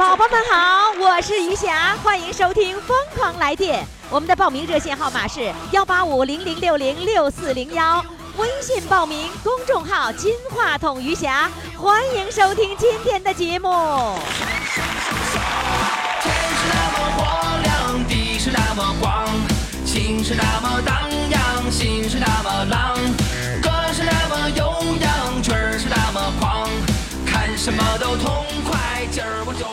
宝宝们好，我是余霞，欢迎收听《疯狂来电》。我们的报名热线号码是幺八五零零六零六四零幺，微信报名，公众号“金话筒余霞”，欢迎收听今天的节目。天是那么火亮，地是那么广，情是那么荡漾，心是那么浪，歌是那么悠扬，曲儿是那么狂，看什么都痛快，今儿我就。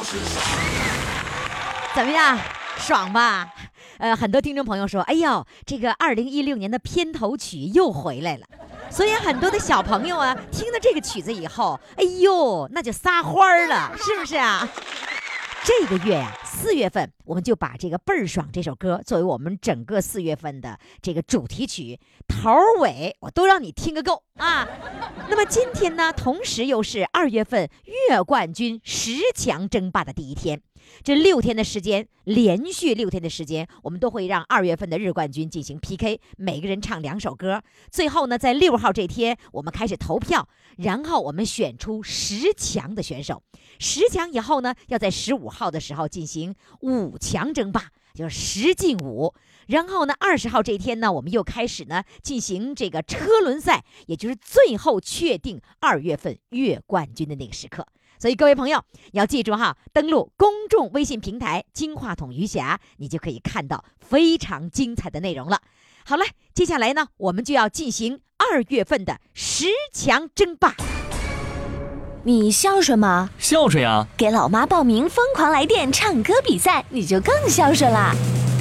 怎么样，爽吧？呃，很多听众朋友说，哎呦，这个二零一六年的片头曲又回来了。所以很多的小朋友啊，听了这个曲子以后，哎呦，那就撒欢儿了，是不是啊？这个月呀、四月份我们就把这个倍儿爽这首歌作为我们整个四月份的这个主题曲，头尾我都让你听个够啊。那么今天呢，同时又是二月份月冠军十强争霸的第一天。这六天的时间，连续六天的时间，我们都会让二月份的日冠军进行 PK，每个人唱两首歌。最后呢，在六号这天，我们开始投票，然后我们选出十强的选手。十强以后呢，要在十五号的时候进行五强争霸，就是十进五。然后呢，二十号这一天呢，我们又开始呢进行这个车轮赛，也就是最后确定二月份月冠军的那个时刻。所以各位朋友要记住哈，登录公众微信平台“金话筒余霞”，你就可以看到非常精彩的内容了。好了，接下来呢，我们就要进行二月份的十强争霸。你孝顺吗？孝顺呀！给老妈报名《疯狂来电》唱歌比赛，你就更孝顺啦！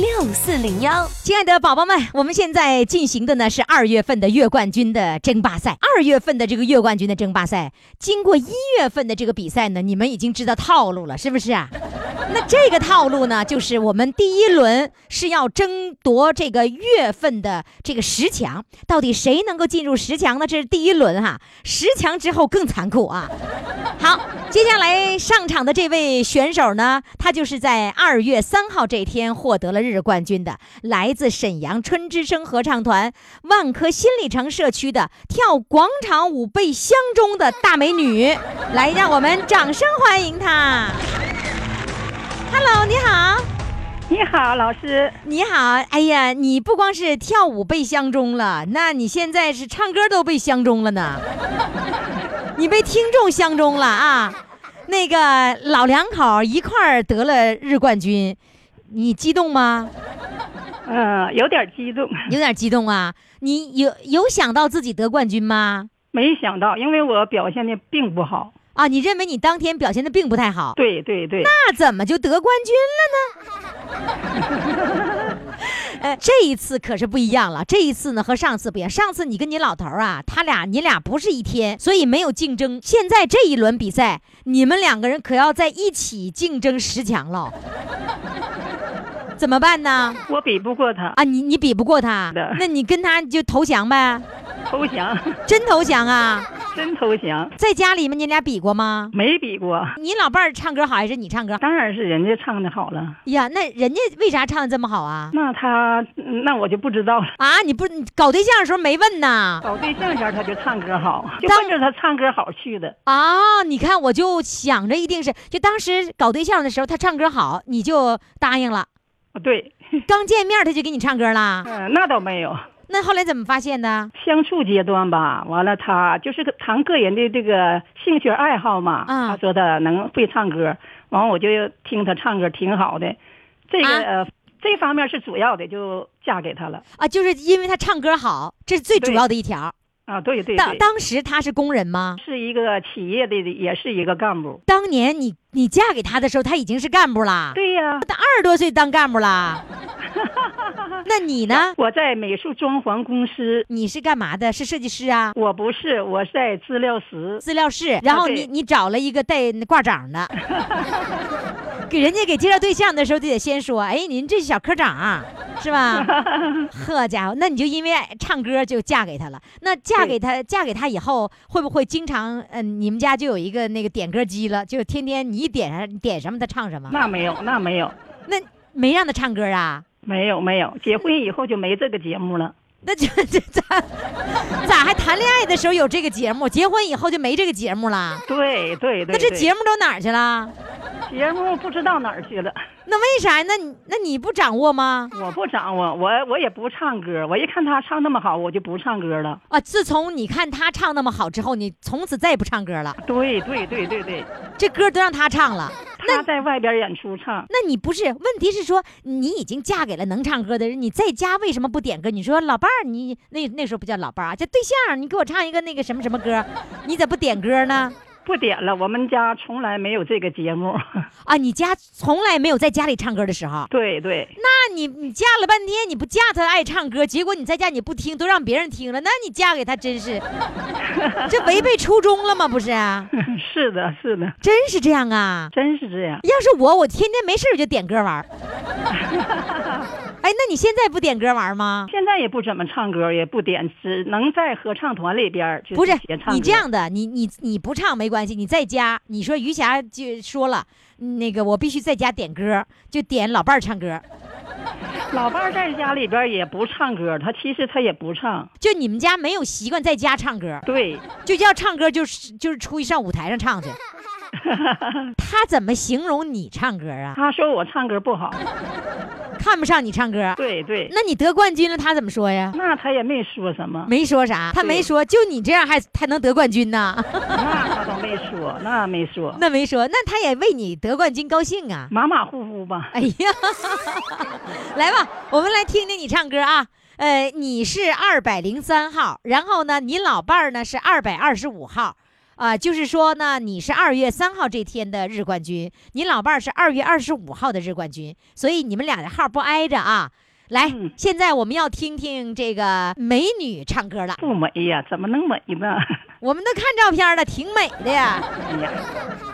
六四零幺。亲爱的宝宝们，我们现在进行的呢是二月份的月冠军的争霸赛。二月份的这个月冠军的争霸赛，经过一月份的这个比赛呢，你们已经知道套路了，是不是啊？那这个套路呢，就是我们第一轮是要争夺这个月份的这个十强，到底谁能够进入十强呢？这是第一轮哈，十强之后更残酷啊。好，接下来上场的这位选手呢，他就是在二月三号这天获得了日冠军的，来自沈阳春之声合唱团万科新里程社区的跳广场舞被相中的大美女，来，让我们掌声欢迎她。Hello，你好，你好，老师。你好，哎呀，你不光是跳舞被相中了，那你现在是唱歌都被相中了呢。你被听众相中了啊！那个老两口一块儿得了日冠军，你激动吗？嗯，有点激动，有点激动啊！你有有想到自己得冠军吗？没想到，因为我表现的并不好。啊，你认为你当天表现的并不太好，对对对，那怎么就得冠军了呢？呃，这一次可是不一样了。这一次呢和上次不一样，上次你跟你老头啊，他俩你俩不是一天，所以没有竞争。现在这一轮比赛，你们两个人可要在一起竞争十强了，怎么办呢？我比不过他，啊，你你比不过他，那你跟他就投降呗，投降，真投降啊？真投降。在家里面你俩比过吗？没比过，你老伴儿唱歌好还是你唱歌？当然是人家唱的好了。呀，那人家为啥唱的这么好啊？那他，那我就不知道了。啊，你不你搞对象的时候没问呐？搞对象前他就唱歌好，就当奔着他唱歌好去的。啊，你看我就想着一定是，就当时搞对象的时候他唱歌好，你就答应了。对，刚见面他就给你唱歌啦，嗯，那倒没有。那后来怎么发现的？相处阶段吧，完了他就是个谈个人的这个兴趣爱好嘛。嗯他说他能会唱歌，完我就听他唱歌挺好的，这个、啊呃这方面是主要的，就嫁给他了。啊，就是因为他唱歌好，这是最主要的一条。啊，对对当对，当时他是工人吗？是一个企业的，也是一个干部。当年你你嫁给他的时候，他已经是干部啦，对呀，他二十多岁当干部啦。那你呢？我在美术装潢公司，你是干嘛的？是设计师啊？我不是，我在资料室。资料室，然后对你你找了一个带挂掌的，给人家给介绍对象的时候，就得先说，哎，您这小科长 是吧？呵家伙，那你就因为唱歌就嫁给他了。那嫁给他，嫁给他以后，会不会经常，嗯、你们家就有一个那个点歌机了，就天天你一点上点什么他唱什么？那没有，那没有，那没让他唱歌啊？没有，没有。结婚以后就没这个节目了。那这这咋咋还谈恋爱的时候有这个节目，结婚以后就没这个节目了？对对对。那这节目都哪儿去了？节目不知道哪儿去了，那为啥？那你那你不掌握吗？我不掌握，我我也不唱歌。我一看他唱那么好，我就不唱歌了。啊，自从你看他唱那么好之后，你从此再也不唱歌了，对对对对对，这歌都让他唱了。他在外边演出唱。那你不是？问题是说你已经嫁给了能唱歌的人，你在家为什么不点歌？你说老伴儿，你那那时候不叫老伴儿啊，叫对象，你给我唱一个那个什么什么歌，你咋不点歌呢？不点了，我们家从来没有这个节目。啊，你家从来没有在家里唱歌的时候。对对，那你你嫁了半天，你不嫁他爱唱歌，结果你在家你不听，都让别人听了，那你嫁给他真是，这违背初衷了吗？不是啊，是的，是的，真是这样啊。真是这样。要是我，我天天没事儿就点歌玩儿。哎，那你现在不点歌玩吗？现在也不怎么唱歌，也不点，只能在合唱团里边不是。你这样的，你你你不唱没关系，你在家，你说于霞就说了，那个我必须在家点歌，就点老伴儿唱歌，老伴儿在家里边也不唱歌，他其实他也不唱。就你们家没有习惯在家唱歌，对，就要唱歌就是就是出去上舞台上唱去。他怎么形容你唱歌啊？他说我唱歌不好。看不上你唱歌，对对，那你得冠军了，他怎么说呀？那他也没说什么，没说啥，他没说，就你这样还还能得冠军呢？那他都没说，那没说，那没说，那他也为你得冠军高兴啊！马马虎虎吧。哎呀，来吧，我们来听听你唱歌啊。呃，你是二百零三号，然后呢，你老伴儿呢是二百二十五号，啊、就是说呢，你是二月三号这天的日冠军，你老伴儿是二月二十五号的日冠军，所以你们俩的号不挨着啊。来，嗯现在我们要听听这个美女唱歌了。不美呀，怎么能美呢？我们都看照片了，挺美的 呀。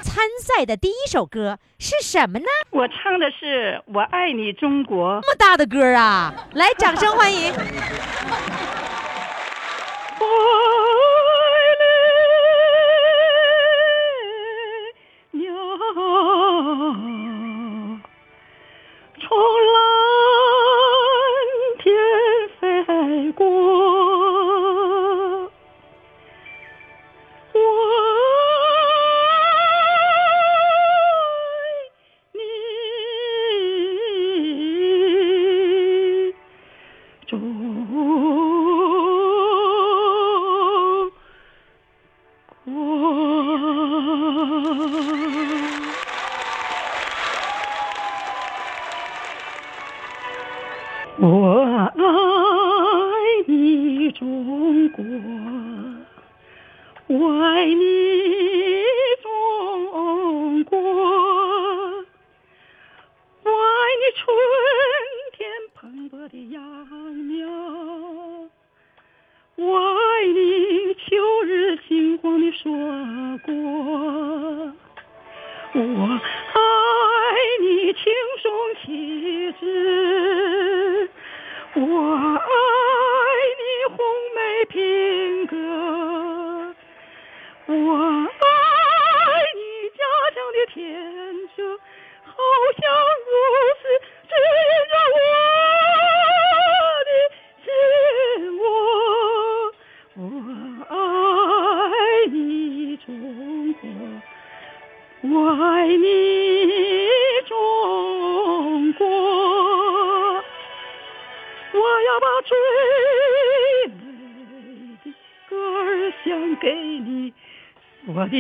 参赛的第一首歌是什么呢？我唱的是《我爱你中国》。这么大的歌啊！来，掌声欢迎。我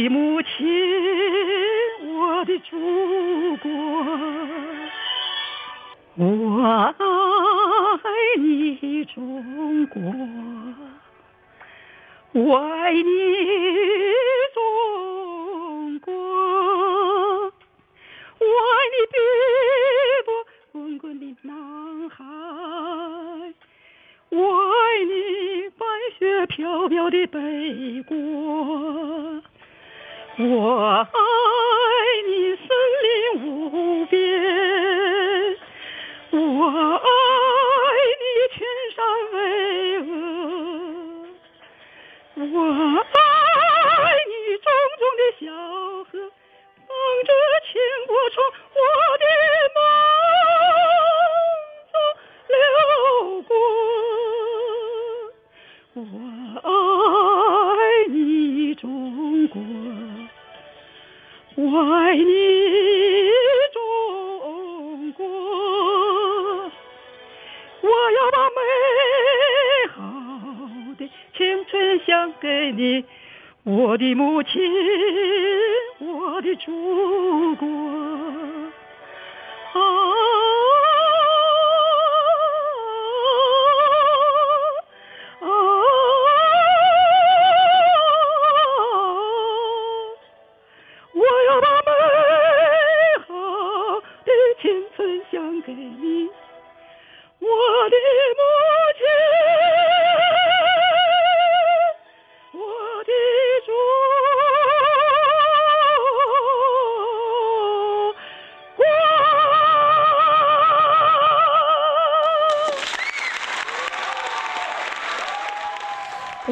的母亲，的青春献给你，我的母亲，我的祖国。啊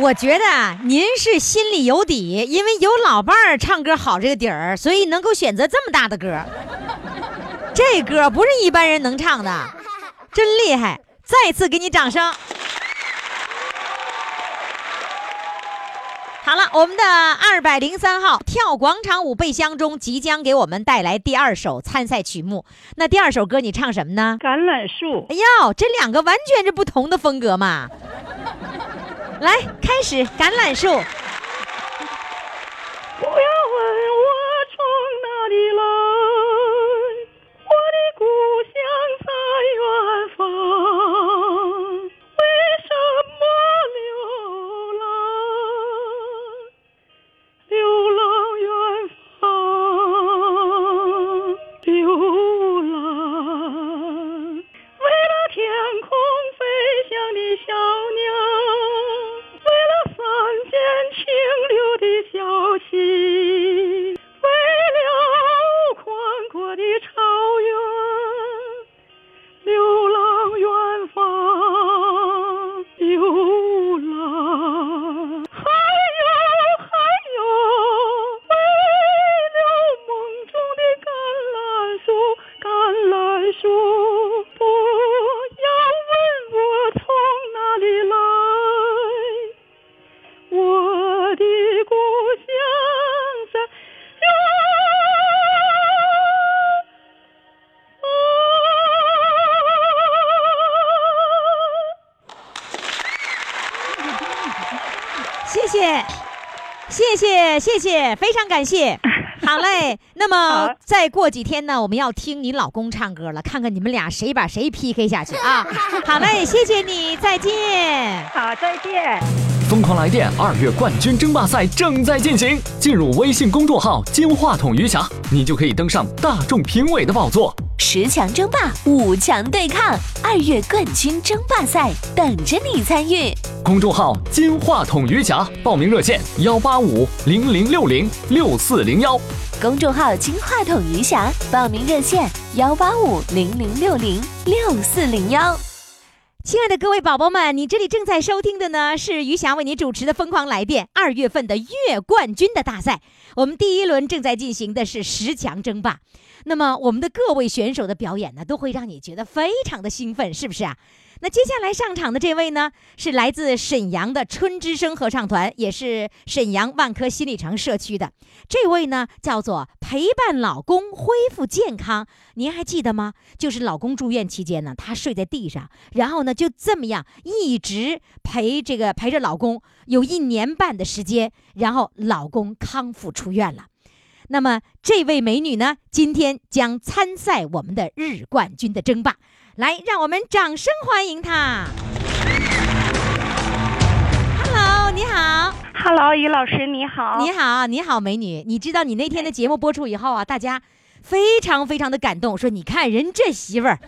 我觉得啊您是心里有底，因为有老伴儿唱歌好这个底儿，所以能够选择这么大的歌。这歌不是一般人能唱的，真厉害！再次给你掌声。好了，我们的二百零三号跳广场舞背箱中即将给我们带来第二首参赛曲目。那第二首歌你唱什么呢？橄榄树，哎呦，这两个完全是不同的风格嘛！来，开始橄榄树。谢谢，非常感谢。好嘞，那么再过几天呢，我们要听你老公唱歌了，看看你们俩谁把谁 PK 下去啊！好嘞，谢谢你，再见。好，再见。疯狂来电二月冠军争霸赛正在进行，进入微信公众号“金话筒余霞”，你就可以登上大众评委的宝座。十强争霸，五强对抗，二月冠军争霸赛等着你参与。公众号“金话筒余霞”，报名热线：幺八五零零六零六四零幺。公众号“金话筒余霞”，报名热线：幺八五零零六零六四零幺。亲爱的各位宝宝们，你这里正在收听的呢是余霞为你主持的《疯狂来电》二月份的月冠军的大赛。我们第一轮正在进行的是十强争霸，那么我们的各位选手的表演呢，都会让你觉得非常的兴奋，是不是啊？那接下来上场的这位呢，是来自沈阳的春之声合唱团，也是沈阳万科新里程社区的。这位呢，叫做陪伴老公恢复健康。您还记得吗？就是老公住院期间呢，她睡在地上，然后呢就这么样一直陪这个陪着老公有一年半的时间，然后老公康复出院了。那么这位美女呢，今天将参赛我们的日冠军的争霸。来，让我们掌声欢迎他。Hello，你好。Hello，于老师你好。你好，你好，美女。你知道你那天的节目播出以后啊，大家非常非常的感动，说你看人这媳妇儿，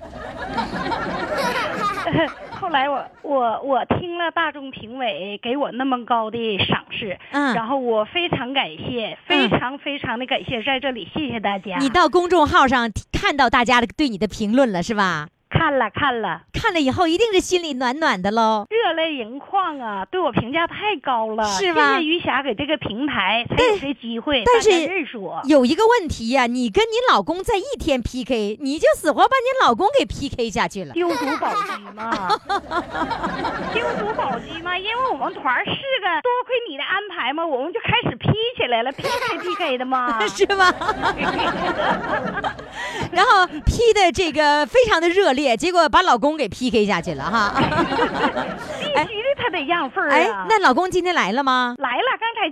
后来我我我听了大众评委给我那么高的赏识，嗯然后我非常感谢，非常非常的感谢，在这里谢谢大家。你到公众号上看到大家的对你的评论了是吧？看了看了，看了以后一定是心里暖暖的喽。热泪盈眶啊！对我评价太高了，是吧谢谢余霞给这个平台，才但有这机会，但是认识我。有一个问题呀、你跟你老公在一天 PK，你就死活把你老公给 PK 下去了。丢主宝鸡吗，丢主宝鸡吗，因为我们团儿四个，多亏你的安排嘛，我们就开始 P 起来了，PK PK 的嘛。是吗？然后 P 的这个非常的热烈，结果把老公给 PK 下去了哈。必须的，他得让份儿哎啊。，那老公今天来了吗？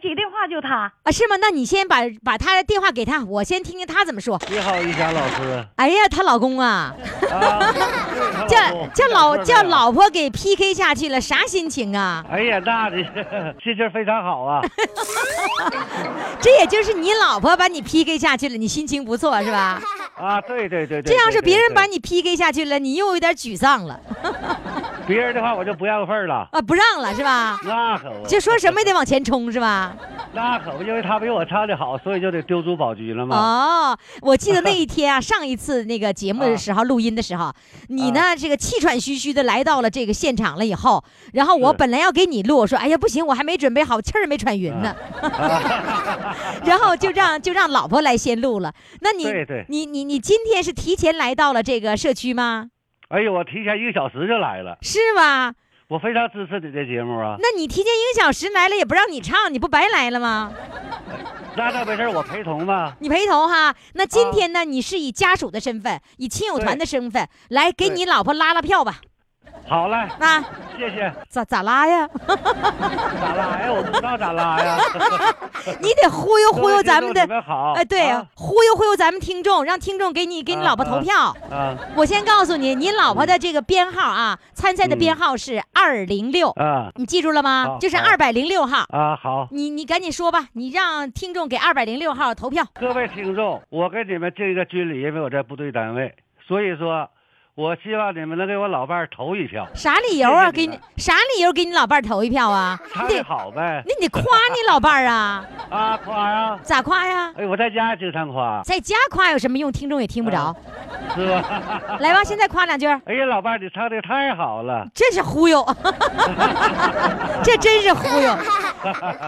接电话就他。啊，是吗？那你先把把他的电话给他，我先听听他怎么说。你好，玉霞老师。哎呀，她老公啊，啊，叫叫老叫老。婆给 PK 下去了，啥心情啊？哎呀，那这 心情非常好啊！这也就是你老婆把你 PK 下去了，你心情不错是吧？啊，对对对对。这要是别人把你你 PK 下去了，你又有点沮丧了别人的话，我就不让份儿了。啊，不让了是吧？那可不。就说什么也得往前冲是吧？那可不，因为他比我唱的好，所以就得丢主保局了嘛。哦，我记得那一天啊，上一次那个节目的时候，录音的时候，你呢这个气喘吁吁的来到了这个现场了以后，然后我本来要给你录，我说哎呀不行，我还没准备好，气儿没喘匀呢，然后就让就让老婆来先录了。那你对对你你你今天是提前来到了这个社区吗？哎呦，我提前一个小时就来了，是吧？我非常支持你这节目啊。那你提前一个小时来了，也不让你唱，你不白来了吗？那倒没事，我陪同嘛。你陪同哈。那啊今天呢，你是以家属的身份，以亲友团的身份来给你老婆拉拉票吧？好嘞，那，谢谢。咋咋拉呀？咋拉呀？我不知道咋拉呀。你得忽悠忽悠咱们的好。哎，对啊，忽悠忽悠咱们听众，让听众给你给你啊老婆投票。啊我先告诉你，你老婆的这个编号啊，参赛的编号是二零六，啊你记住了吗就是二百零六号。啊！好，你你赶紧说吧，你让听众给二百零六号投票。各位听众，我跟你们这个军礼，因为我在部队单位，所以说，我希望你们能给我老伴儿投一票，啥理由啊？谢谢你给你啥理由给你老伴儿投一票啊？你得好呗。那你得夸你老伴儿啊？啊，夸呀！咋夸呀？哎，我在家经常夸，在家夸有什么用？听众也听不着啊。是吧？来吧，现在夸两句，哎呀，老伴儿，你唱的太好了。这是忽悠，这真是忽悠。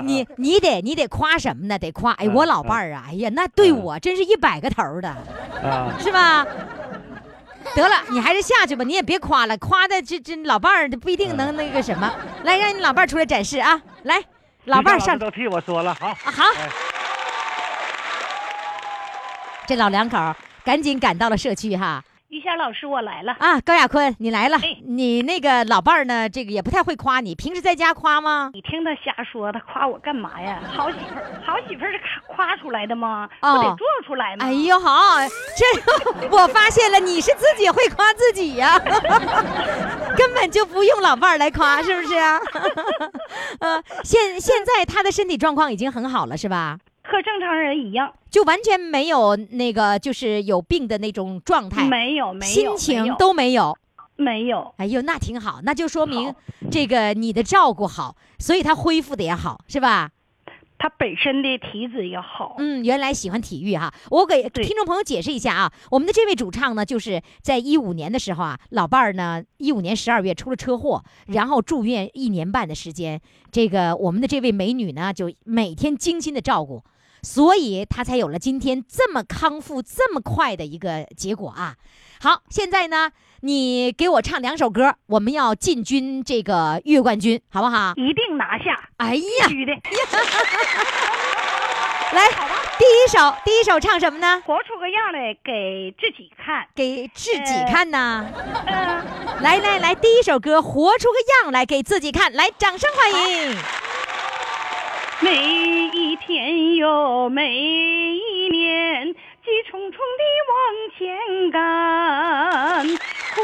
你你得你得夸什么呢？得夸哎，嗯我老伴儿啊，哎呀，那对我真是一百个头儿的，啊，是吧？得了，你还是下去吧，你也别夸了，夸的这这老伴儿不一定能那个什么。来，让你老伴儿出来展示啊！来，老伴儿上都替我说了，好。啊，好哎，这老两口儿赶紧赶到了社区哈。于霞老师，我来了。啊，高亚坤，你来了哎。你那个老伴儿呢？这个也不太会夸你，平时在家夸吗？你听他瞎说，他夸我干嘛呀？好媳妇儿，好媳妇儿是夸出来的吗？哦不得做出来吗？哎呦，好，这 我发现了，你是自己会夸自己呀、根本就不用老伴儿来夸，是不是啊？呃，现现在他的身体状况已经很好了，是吧？和正常人一样，就完全没有那个就是有病的那种状态，没有没有，心情都没有。没有。哎呦，那挺好，那就说明这个你的照顾好，所以他恢复的也好，是吧？他本身的体质也好，嗯，原来喜欢体育哈。我给听众朋友解释一下啊，我们的这位主唱呢，就是在一五年的时候啊，老伴儿呢，一五年十二月出了车祸，然后住院一年半的时间。这个我们的这位美女呢，就每天精心的照顾，所以他才有了今天这么康复这么快的一个结果啊。好，现在呢，你给我唱两首歌，我们要进军这个月冠军，好不好？一定拿下，哎呀必，须的。来，第一首，第一首唱什么呢？活出个样来给自己看。给自己呃看呐！嗯、来来来，第一首歌，活出个样来给自己看，来，掌声欢迎！每一天哟，每一年，急匆匆地往前赶，苦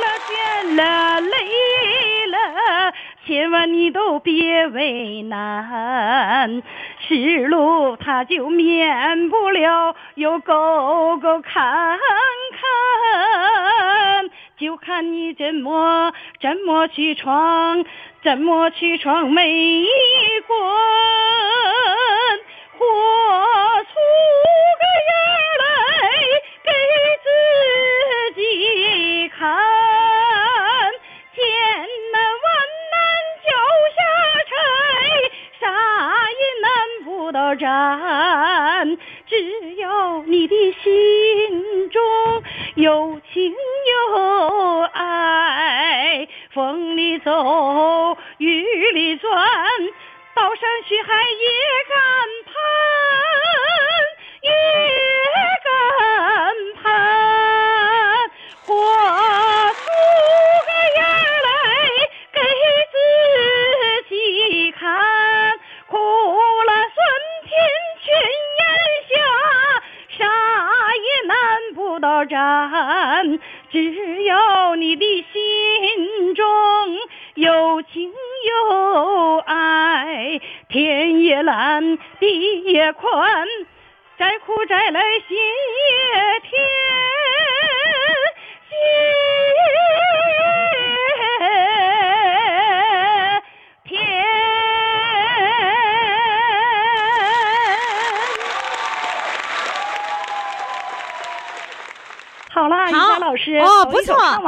了倦了累了，千万你都别为难。是路它就免不了有沟沟坎坎，就看你怎么怎么去闯，怎么去闯每一关，活出个样来给自己看。千难万难脚下踩，啥也难不倒站。只要你的心中有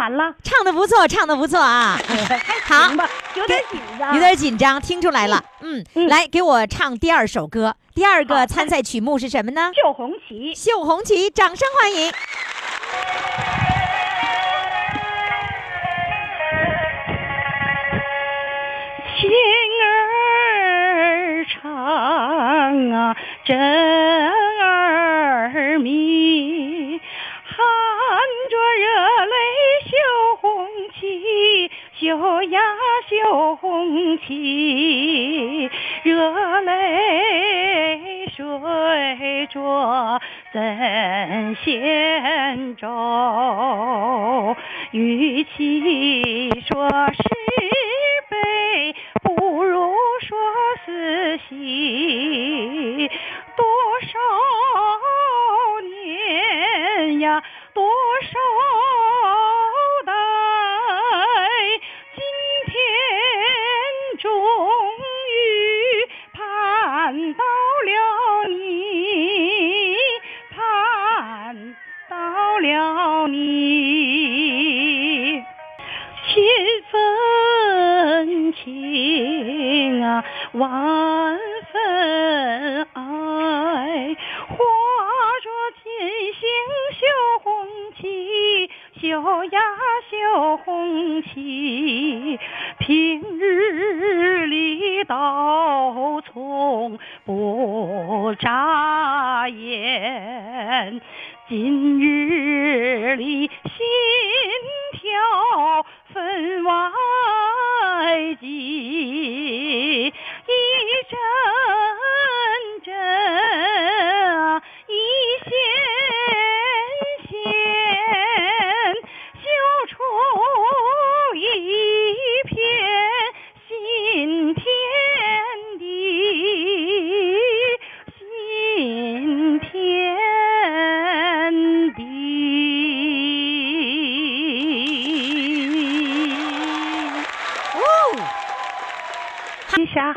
完了，唱的不错，唱的不错啊，好，有点紧张，有点紧张，听出来了。嗯，嗯来给我唱第二首歌。第二个参赛曲目是什么呢？绣红旗。绣红旗，掌声欢迎。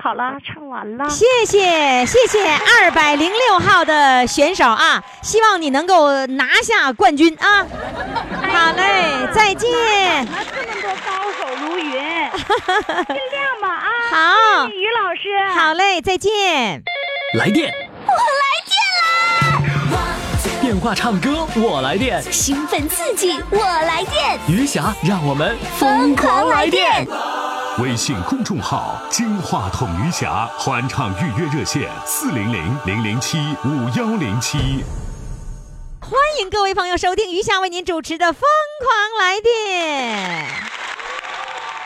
好了，唱完了。谢谢谢谢二百零六号的选手啊，希望你能够拿下冠军啊！好嘞，再见。那这么多高手如云，尽量吧啊！好于老师。好嘞，再见。来电，我来电啦！电话唱歌我来电，兴奋刺激，我来电，余霞让我们疯狂来电。微信公众号“金话筒余霞”欢唱预约热线：四零零零零七五幺零七。欢迎各位朋友收听余霞为您主持的《疯狂来电》。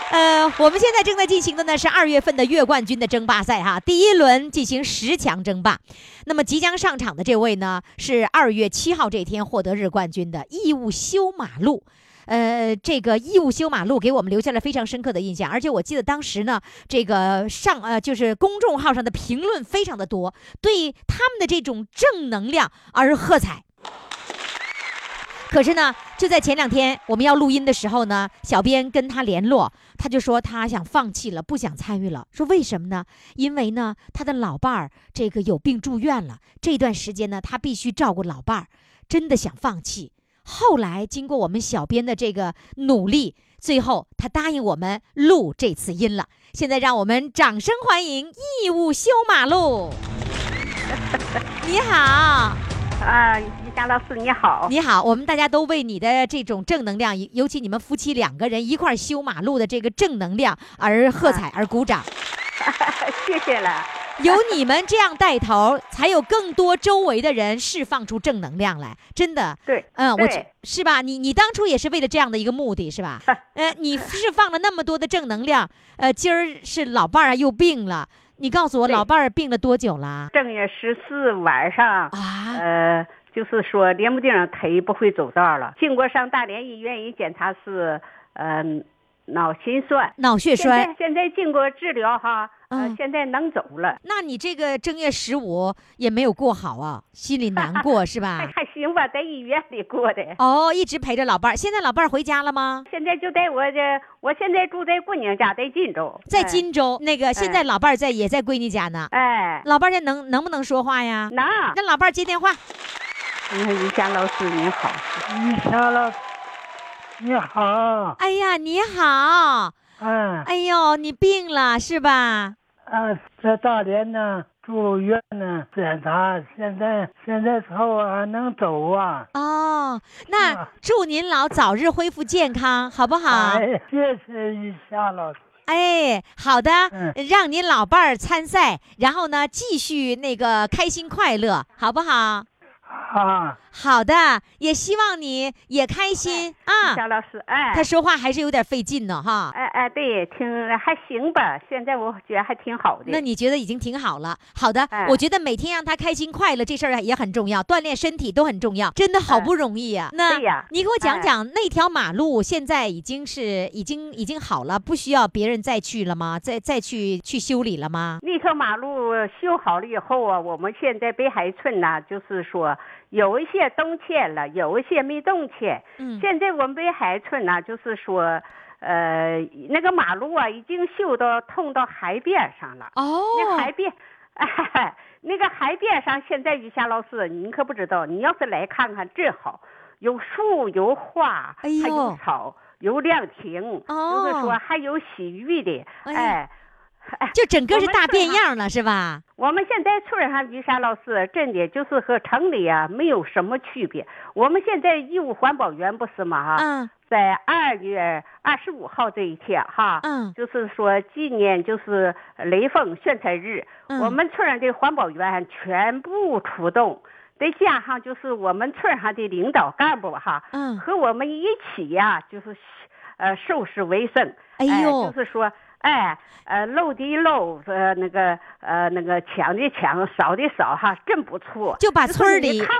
呃，我们现在正在进行的呢是二月份的月冠军的争霸赛哈，第一轮进行十强争霸。那么即将上场的这位呢，是二月七号这天获得日冠军的义务修马路。呃，这个义务修马路给我们留下了非常深刻的印象，而且我记得当时呢，这个上呃就是公众号上的评论非常的多，对他们的这种正能量而喝彩。可是呢，就在前两天我们要录音的时候呢，小编跟他联络，他就说他想放弃了，不想参与了。说为什么呢？因为呢，他的老伴儿这个有病住院了，这段时间呢，他必须照顾老伴儿，真的想放弃。后来经过我们小编的这个努力，最后他答应我们录这次音了。现在让我们掌声欢迎义务修马路。你好。啊，于佳老师你好，你好，我们大家都为你的这种正能量，尤其你们夫妻两个人一块修马路的这个正能量而喝彩而鼓掌。谢谢了。有你们这样带头，才有更多周围的人释放出正能量来。真的，对，嗯，我对是吧？你你当初也是为了这样的一个目的，是吧？呃，你释放了那么多的正能量，呃，今儿是老伴儿啊又病了，你告诉我老伴儿病了多久了？正月十四晚上，啊，呃，就是说连不定腿不会走道了，经过上大连医院一检查是，呃，脑心衰。脑血现在栓。现在经过治疗哈，呃嗯，现在能走了，那你这个正月十五也没有过好啊，心里难过 是吧？还行吧，在医院里过的。哦，一直陪着老伴儿。现在老伴儿回家了吗？现在就在我这，我现在住在姑娘家，在晋州，在哎，荆州。那个现在老伴儿在也在闺女家呢。哎，老伴儿家能能不能说话呀？能，让老伴儿接电话。嗯，于霞老师您好，于霞老师，你好，哎呀，你好。嗯，哎呦，你病了是吧？啊，在大连呢住院呢，检查，现在现在头啊能走啊，哦，那啊祝您老早日恢复健康，好不好？哎，谢谢于霞老师，哎，好的，嗯让您老伴儿参赛，然后呢，继续那个开心快乐，好不好？啊，好的，也希望你也开心于啊。小老师，哎，他说话还是有点费劲呢，哈。哎哎，对，挺还行吧，现在我觉得还挺好的。那你觉得已经挺好了？好的，哎我觉得每天让他开心快乐这事儿也很重要，锻炼身体都很重要，真的好不容易呀、那对呀你给我讲哎讲那条马路现在已经是已经已经好了，不需要别人再去了吗？再再去去修理了吗？那条马路修好了以后啊，我们现在北海村呢，就是说有一些动迁了，有一些没动迁。嗯现在我们北海村呢，就是说，呃，那个马路啊，已经修到通到海边上了。哦，那海边，哎，那个海边上，现在于霞老师，你可不知道，你要是来看看，真好，有树，有花，哎还有草，有凉亭，哦就是说还有洗浴的，哎哎。哎 就整个是大变样了，是吧？我们现在村上于霞老师真的就是和城里啊没有什么区别。我们现在义务环保员不是吗？哈、嗯在二月二十五号这一天哈，嗯就是说纪念就是雷锋宣传日，嗯我们村上的环保员全部出动，再加上就是我们村上的领导干部哈，嗯，和我们一起呀、就是呃收拾卫生，哎呦就是说。哎，呃，漏的漏，呃，那个，呃，那个抢的抢，扫的扫，哈，真不错。就把村里看，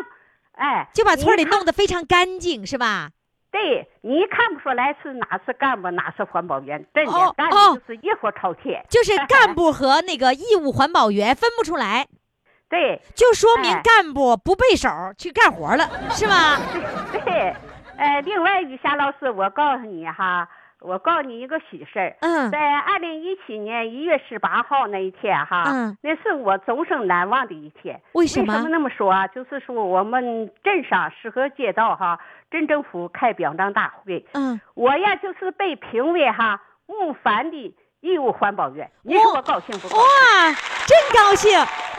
哎，就把村里弄得非常干净，是吧？对你看不出来是哪是干部，哪是环保员，真的哦干哦的就是一火朝天。就是干部和那个义务环保员分不出来，对就说明哎干部不背手去干活了，是吧？对，呃，另外，于霞老师，我告诉你哈，我告诉你一个喜事儿。嗯在二零一七年一月十八号那一天哈，嗯那是我终生难忘的一天。为什么为什么那么说啊？就是说我们镇上适合街道哈，镇政府开表彰大会，嗯，我呀就是被评为哈木凡的义务环保员。你说我高兴不高兴？哇，真高兴！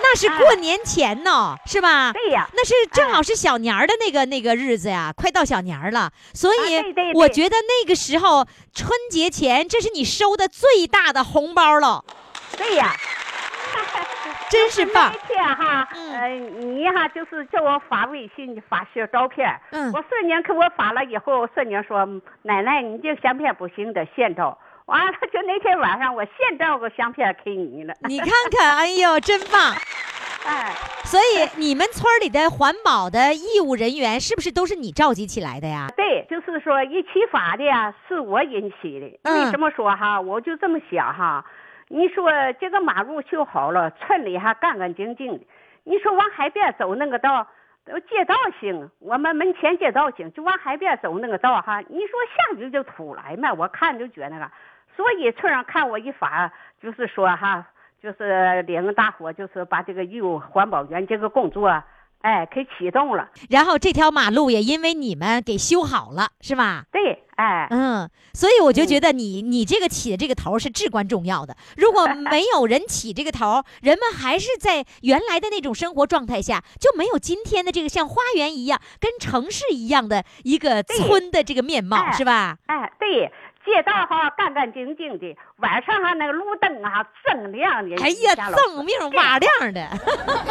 那是过年前呢，是吧？对呀，那是正好是小年儿的那个那个日子呀，快到小年儿了，所以我觉得那个时候春节前，这是你收的最大的红包了，对呀。真是棒那！天哈，嗯呃，你哈就是叫我发微信发些照片，嗯我孙女给我发了以后，孙女说奶奶你这相片不行得现照，完了就那天晚上我现照个相片给你了。你看看，哎呦，真棒！哎，所以你们村里的环保的义务人员是不是都是你召集起来的呀？对，就是说一起发的呀，是我引起的。嗯为什么说哈？我就这么想哈。你说这个马路修好了，村里还干干净净的。你说往海边走那个道，呃街道行，我们门前街道行，就往海边走那个道哈。你说下雨就土来嘛，我看就觉得那个。所以村上看我一发，就是说哈，就是领着大伙，就是把这个义务环保员这个工作，哎，给启动了。然后这条马路也因为你们给修好了，是吧？对，哎。嗯，所以我就觉得你你这个起的这个头是至关重要的。如果没有人起这个头，人们还是在原来的那种生活状态下，就没有今天的这个像花园一样、跟城市一样的一个村的这个面貌，哎是吧？哎，对，街道哈干干净净的，晚上哈那个路灯啊锃亮的。哎呀，锃明瓦亮的，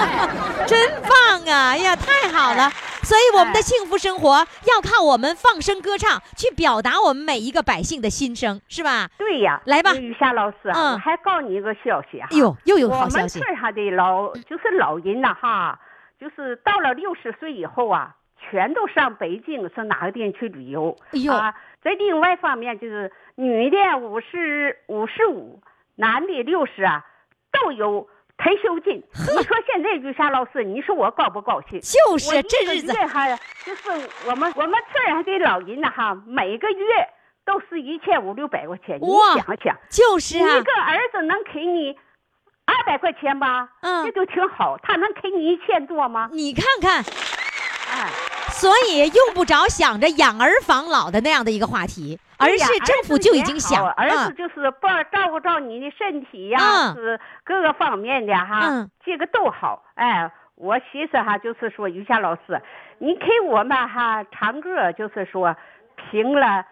真棒啊！哎呀，太好了。所以我们的幸福生活要靠我们放声歌唱，去表达我们每一个百姓的心声，是吧？对呀，来吧雨霞老师啊，嗯我还告你一个消息哈。哎呦，又有我好消息们村上的老就是老人呐哈，就是到了六十岁以后啊，全都上北京是哪个地方去旅游。哎呦啊，在另外方面就是女的五十五十五，男的六十啊，都有退休金。你说现在于霞老师，你说我高不高兴？就是这日子月哈，就是我们我们村上的老人呢哈，每个月都是一千五六百块钱，你想想。就是啊一，个儿子能给你二百块钱吧？嗯这就挺好。他能给你一千多吗？你看看，哎，所以用不着想着养儿防老的那样的一个话题，而是政府就已经想，儿子就是不照顾照你的身体呀，嗯是各个方面的哈，嗯这个都好。哎，我寻思哈，就是说于霞老师，你给我们哈唱歌，就是说评了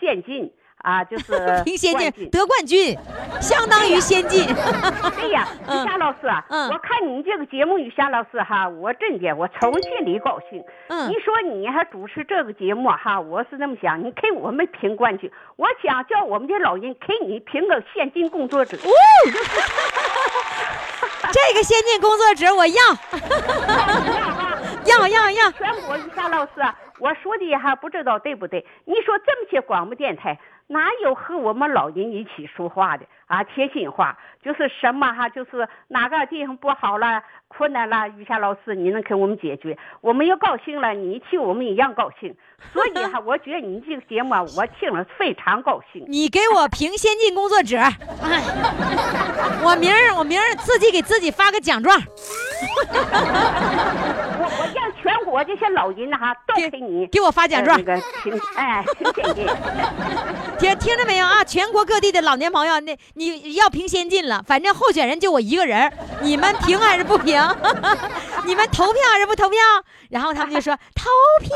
先进啊，就是 凭先进得冠军，相当于先进。对 呀，于 嗯霞老师我看你这个节目，于霞老师哈，我真的我从心里高兴。嗯。你说你还主持这个节目哈，我是这么想，你给我们评冠军，我想叫我们的老人给你评个先进工作者。这个先进工作者我要，要要要，全国于霞老师啊，我说的还不知道对不对？你说这么些广播电台，哪有和我们老人一起说话的啊？贴心话，就是什么哈，就是哪个地方不好了、困难了，于霞老师你能给我们解决？我们要高兴了，你替我们一样高兴。所以哈，我觉得你这个节目啊，我听了非常高兴。你给我评先进工作者，哎，我明儿我明儿自己给自己发个奖状，我我国这些老人哈都给给你给我发奖状哎评先进。听听着没有啊？全国各地的老年朋友，那你要评先进了，反正候选人就我一个人，你们评还是不评？你们投票还是不投票？然后他们就说投票。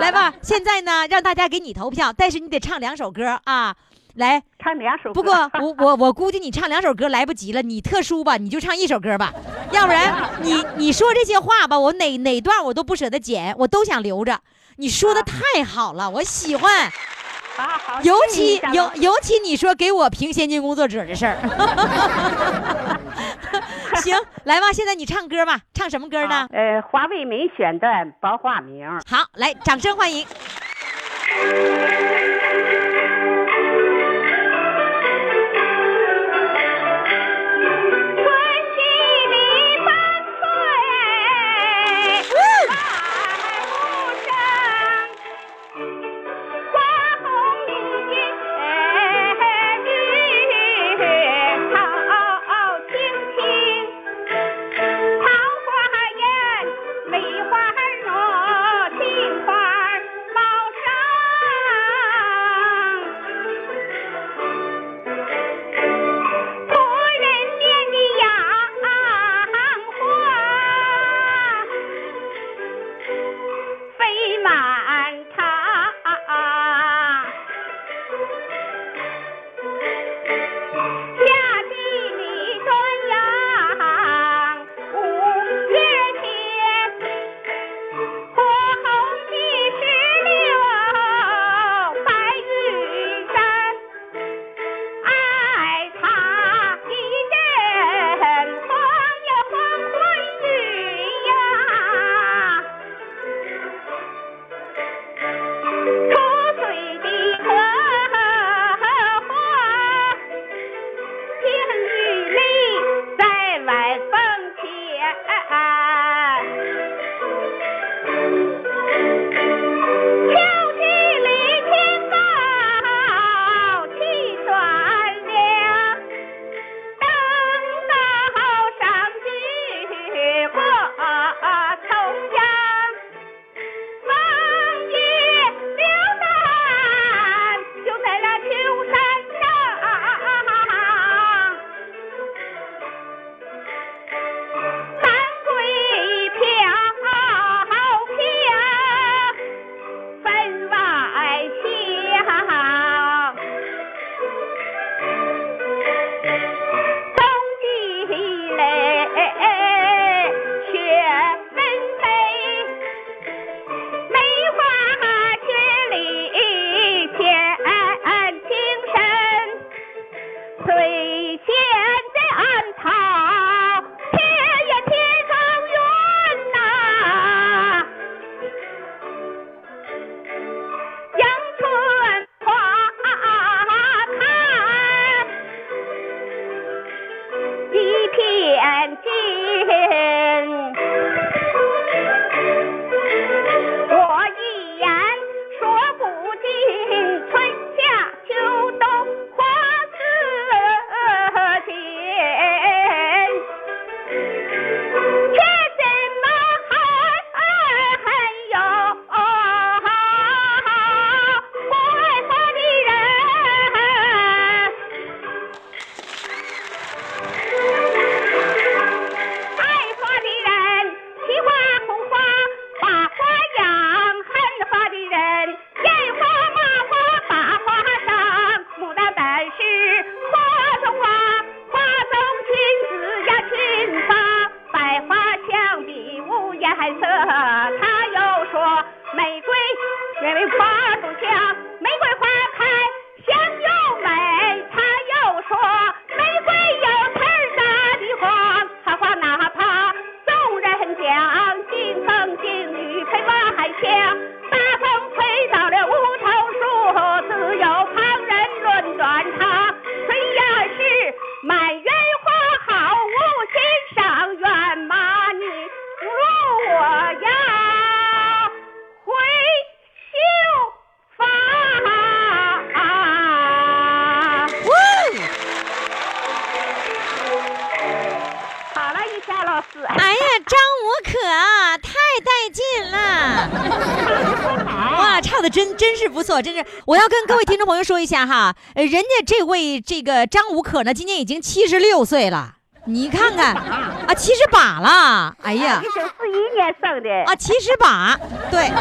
来吧，现在呢，让大家给你投票，但是你得唱两首歌啊。来，唱两首歌。不过我我我估计你唱两首歌来不及了，你特殊吧，你就唱一首歌吧，要不然你你说这些话吧，我哪哪段我都不舍得剪，我都想留着。你说的太好了，我喜欢，啊好，尤其尤尤其你说给我评先进工作者的事儿。行，来吧，现在你唱歌吧，唱什么歌呢？呃，华为美选段《报化名》。好，来，掌声欢迎。可啊，太带劲了！哇，唱的真真是不错，真是。我要跟各位听众朋友说一下哈，呃，人家这位这个张无可呢，今年已经七十六岁了，你看看啊，七十八了，哎呀。一。九四一年生的。啊，七十八，对，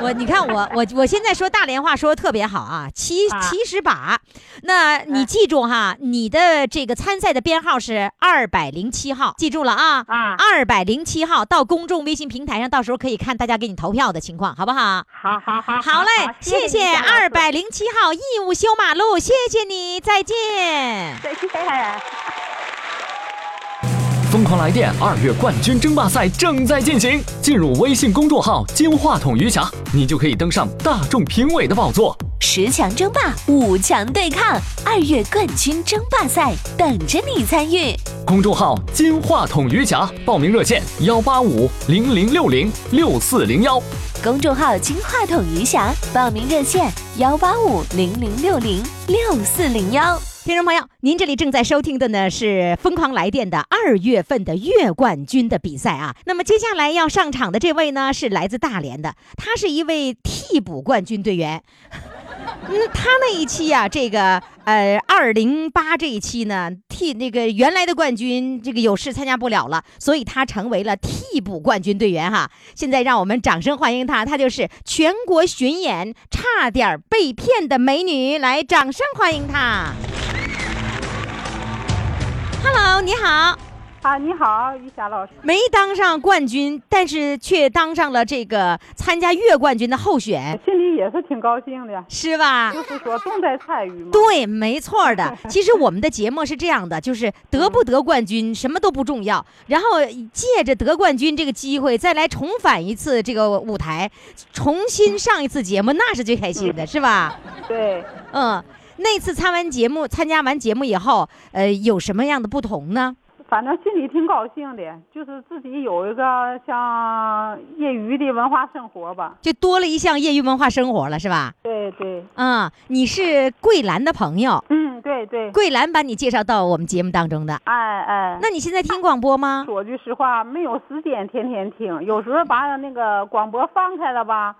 我你看我我我现在说大连话说的特别好啊，七啊。七十八，那你记住哈，你的这个参赛的编号是二百零七号，记住了啊，啊。二百零七号到公众微信平台上，到时候可以看大家给你投票的情况，好不好？好好好，好嘞，谢谢二百零七号义务修马路，谢谢你，再见。谢谢。疯狂来电二月冠军争霸赛正在进行，进入微信公众号“金话筒余霞”，你就可以登上大众评委的宝座。十强争霸，五强对抗，二月冠军争霸赛等着你参与。公众号“金话筒余霞”，报名热线：幺八五零零六零六四零幺。公众号“金话筒余霞”，报名热线：幺八五零零六零六四零幺。听众朋友，您这里正在收听的呢是《疯狂来电》的二月份的月冠军的比赛啊。那么接下来要上场的这位呢是来自大连的，他是一位替补冠军队员。嗯，他那一期啊，这个呃二零八这一期呢，替那个原来的冠军这个有事参加不了了，所以他成为了替补冠军队员哈。现在让我们掌声欢迎他，他就是全国巡演差点被骗的美女，来，掌声欢迎她。Hello，你好。啊，你好，于霞老师。没当上冠军，但是却当上了这个参加月冠军的候选，心里也是挺高兴的，是吧？就是说重在参与嘛。对，没错的。其实我们的节目是这样的，就是得不得冠军什么都不重要，然后借着得冠军这个机会，再来重返一次这个舞台，重新上一次节目，那是最开心的，是吧？对，嗯，那次参完节目，参加完节目以后，呃，有什么样的不同呢？反正心里挺高兴的，就是自己有一个像业余的文化生活吧。就多了一项业余文化生活了，是吧？对对，嗯，你是桂兰的朋友，嗯，对对，桂兰把你介绍到我们节目当中的。哎哎。那你现在听广播吗？说句实话，没有时间天天听，有时候把那个广播放开了吧，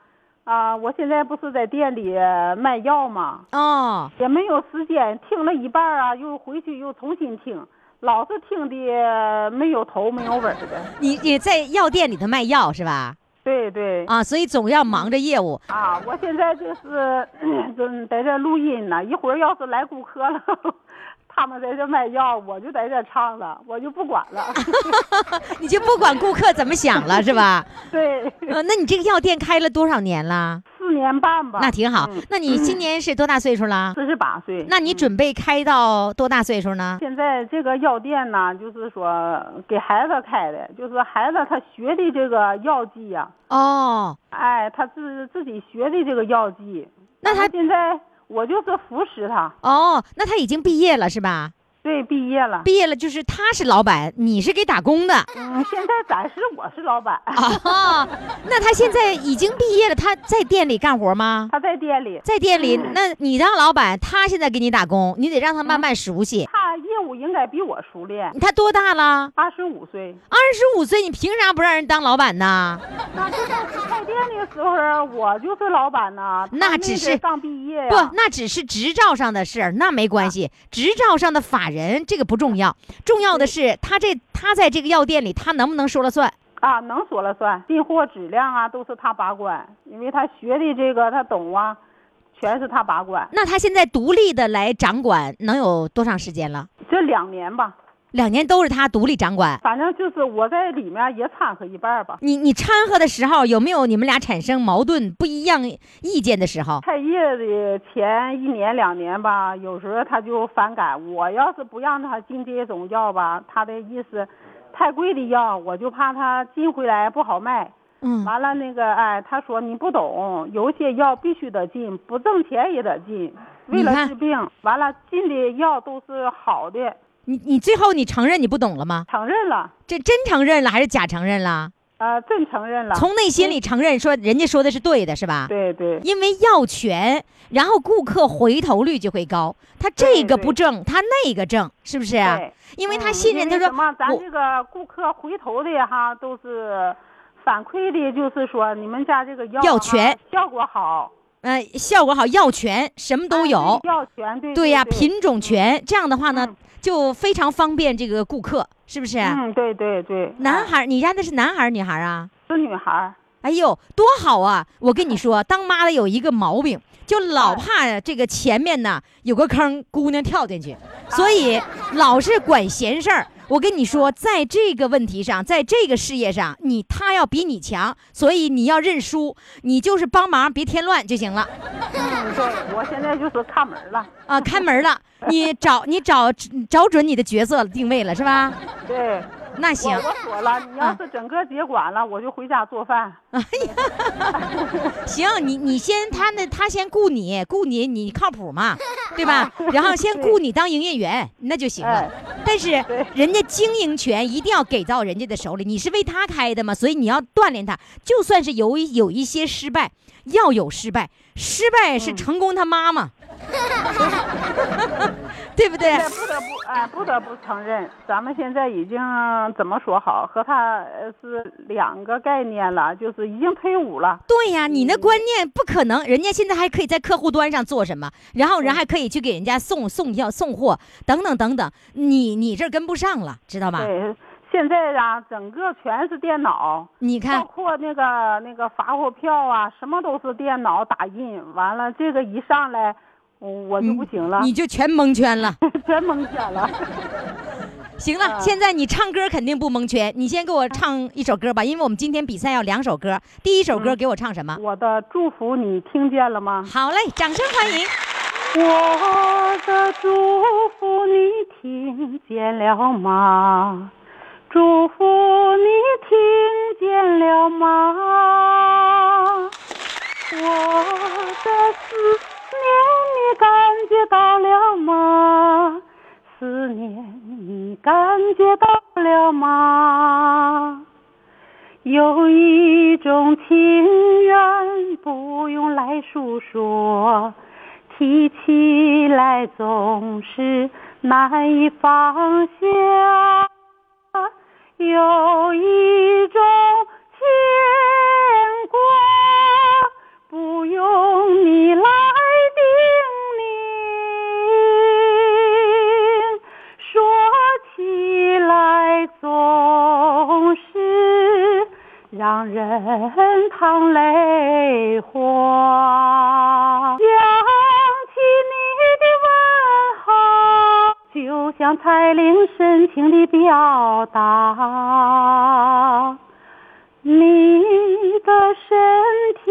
啊，我现在不是在店里卖药吗？哦，也没有时间，听了一半啊，又回去又重新听，老是听的没有头没有尾的。你你在药店里头卖药是吧？对对。啊，所以总要忙着业务。啊，我现在就是 正在这录音呢，一会儿要是来顾客了，他们在这卖药，我就在这唱了，我就不管了。你就不管顾客怎么想了是吧？对，呃，那你这个药店开了多少年了？四年半吧。那挺好。嗯那你今年是多大岁数了？四十八岁。那你准备开到多大岁数呢？现在这个药店呢，就是说给孩子开的，就是孩子他学的这个药剂呀、哦，哎，他自自己学的这个药剂。那他现在我就是扶持他，哦，那他已经毕业了是吧？对，毕业了。毕业了就是他是老板，你是给打工的。嗯，现在暂时我是老板。啊，那他现在已经毕业了，他在店里干活吗？他在店里。在店里，那你当老板，他现在给你打工，你得让他慢慢熟悉。他业务应该比我熟练。他多大了？二十五岁。二十五岁，你凭啥不让人当老板呢？那就在开店的时候，我就是老板呢。那只是刚毕业呀。不，那只是执照上的事儿，那没关系。执照上的法人这个不重要，重要的是他这他在这个药店里，他能不能说了算？啊，能说了算，进货质量啊都是他把关，因为他学的这个他懂啊，全是他把关。那他现在独立的来掌管，能有多长时间了？这两年吧，两年都是他独立掌管。反正就是我在里面也掺和一半儿吧。你你掺和的时候，有没有你们俩产生矛盾、不一样意见的时候？开业的前一年两年吧，有时候他就反感。我要是不让他进这种药吧，他的意思，太贵的药，我就怕他进回来不好卖。嗯，完了那个哎，他说你不懂，有些药必须得进，不挣钱也得进，为了治病。完了进的药都是好的，你你最后你承认你不懂了吗？承认了，这真承认了还是假承认了？呃，真承认了。从内心里承认说人家说的是对的，是吧？对对，因为要全，然后顾客回头率就会高。他这个不正，他那个正，是不是因为他嗯信任，他说什么？咱这个顾客回头的哈，都是反馈的，就是说你们家这个药全效果好，呃效果好，药全，什么都哎有。对药全对对呀，对品种全，这样的话呢嗯，就非常方便这个顾客，是不是？嗯，对对对，哎男孩儿，你家那是男孩儿女孩儿啊？是女孩，哎呦，多好啊！我跟你说，当妈的有一个毛病，就老哎怕这个前面呢有个坑，姑娘跳进去，所以老是管闲事儿。我跟你说，在这个问题上，在这个事业上，你他要比你强，所以你要认输，你就是帮忙，别添乱就行了嗯，对我现在就是看门了，啊！看门了，你找你找找准你的角色定位了是吧？对。那行我，我说了，你要是整个接管了，我就回家做饭。行，你你先他那他先雇你雇你，你靠谱嘛，对吧？然后先雇你当营业员，那就行了哎。但是人家经营权一定要给到人家的手里，你是为他开的嘛，所以你要锻炼他。就算是有有一些失败，要有失败，失败是成功他妈妈，对不对？现在不得不哎，不得不承认，咱们现在已经怎么说好，和他呃是两个概念了，就是已经退伍了。对呀，你那观念不可能，人家现在还可以在客户端上做什么，然后人还可以去给人家送送药、送货等等等等，你你这跟不上了，知道吧？对，现在啊，整个全是电脑，你看，包括那个那个发货票啊，什么都是电脑打印。完了，这个一上来，我我就不行了，你就全蒙圈了。全蒙圈了。行了，嗯现在你唱歌肯定不蒙圈，你先给我唱一首歌吧，因为我们今天比赛要两首歌，第一首歌嗯给我唱什么？我的祝福你听见了吗？好嘞，掌声欢迎。我的祝福你听见了吗？祝福你听见了吗？我的思念你你感觉到了吗？思念，你感觉到了吗？有一种情缘不用来诉说，提起来总是难以放下。有一种牵挂，不用你来定让人淌泪花。想起你的问候，就像彩铃深情的表达。你的身体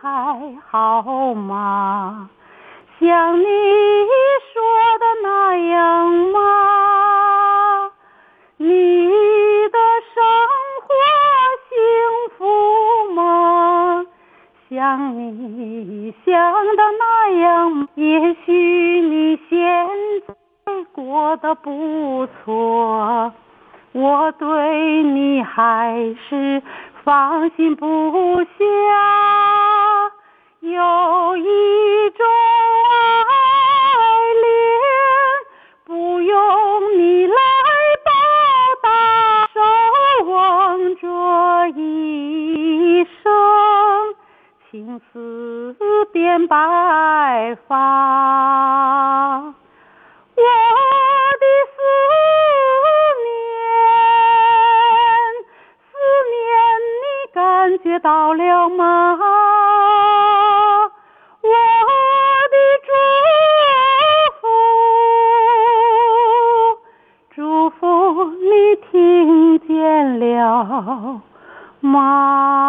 还好吗？像你像你想的那样，也许你现在过得不错。我对你还是放心不下，有一种爱恋，不用你来报答，守望着一青丝变白发。我的思念，思念你感觉到了吗？我的祝福，祝福你听见了吗？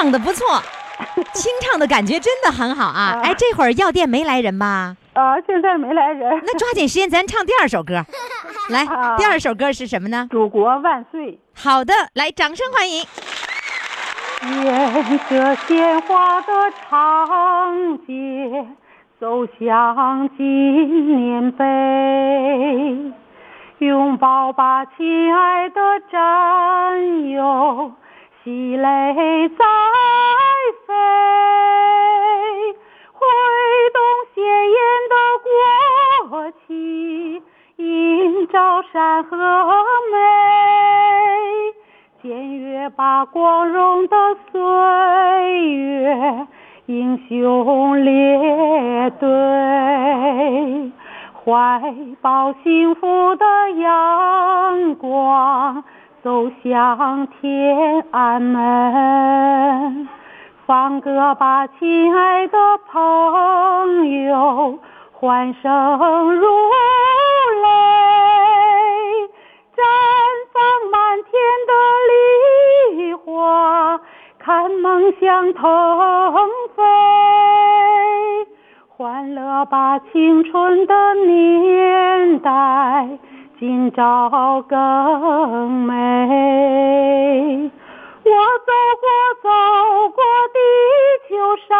唱的不错，清唱的感觉真的很好啊！哎，这会儿药店没来人吧？啊，现在没来人。那抓紧时间，咱唱第二首歌。来，啊第二首歌是什么呢？祖国万岁！好的，来，掌声欢迎。沿着鲜花的长街，走向纪念碑，拥抱吧，亲爱的战友，喜雷在飞，挥动鲜艳的国旗，映照山河美。检阅吧光荣的岁月，英雄列队，怀抱幸福的阳光，走向天安门。放歌吧，亲爱的朋友，欢声如雷。绽放满天的梨花，看梦想腾飞。欢乐吧，青春的年代，今朝更美。我走过，走过地球上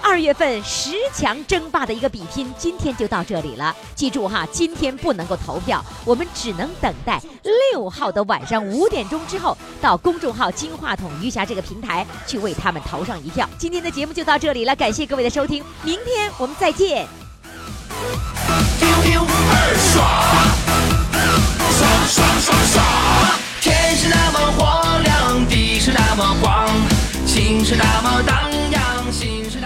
二月份十强争霸的一个比拼，今天就到这里了。记住哈，今天不能够投票，我们只能等待六号的晚上五点钟之后，到公众号“金话筒余霞”这个平台去为他们投上一票。今天的节目就到这里了，感谢各位的收听，明天我们再见。爽爽爽爽！天是那么火亮，地是那么广，情是那么荡漾，心是。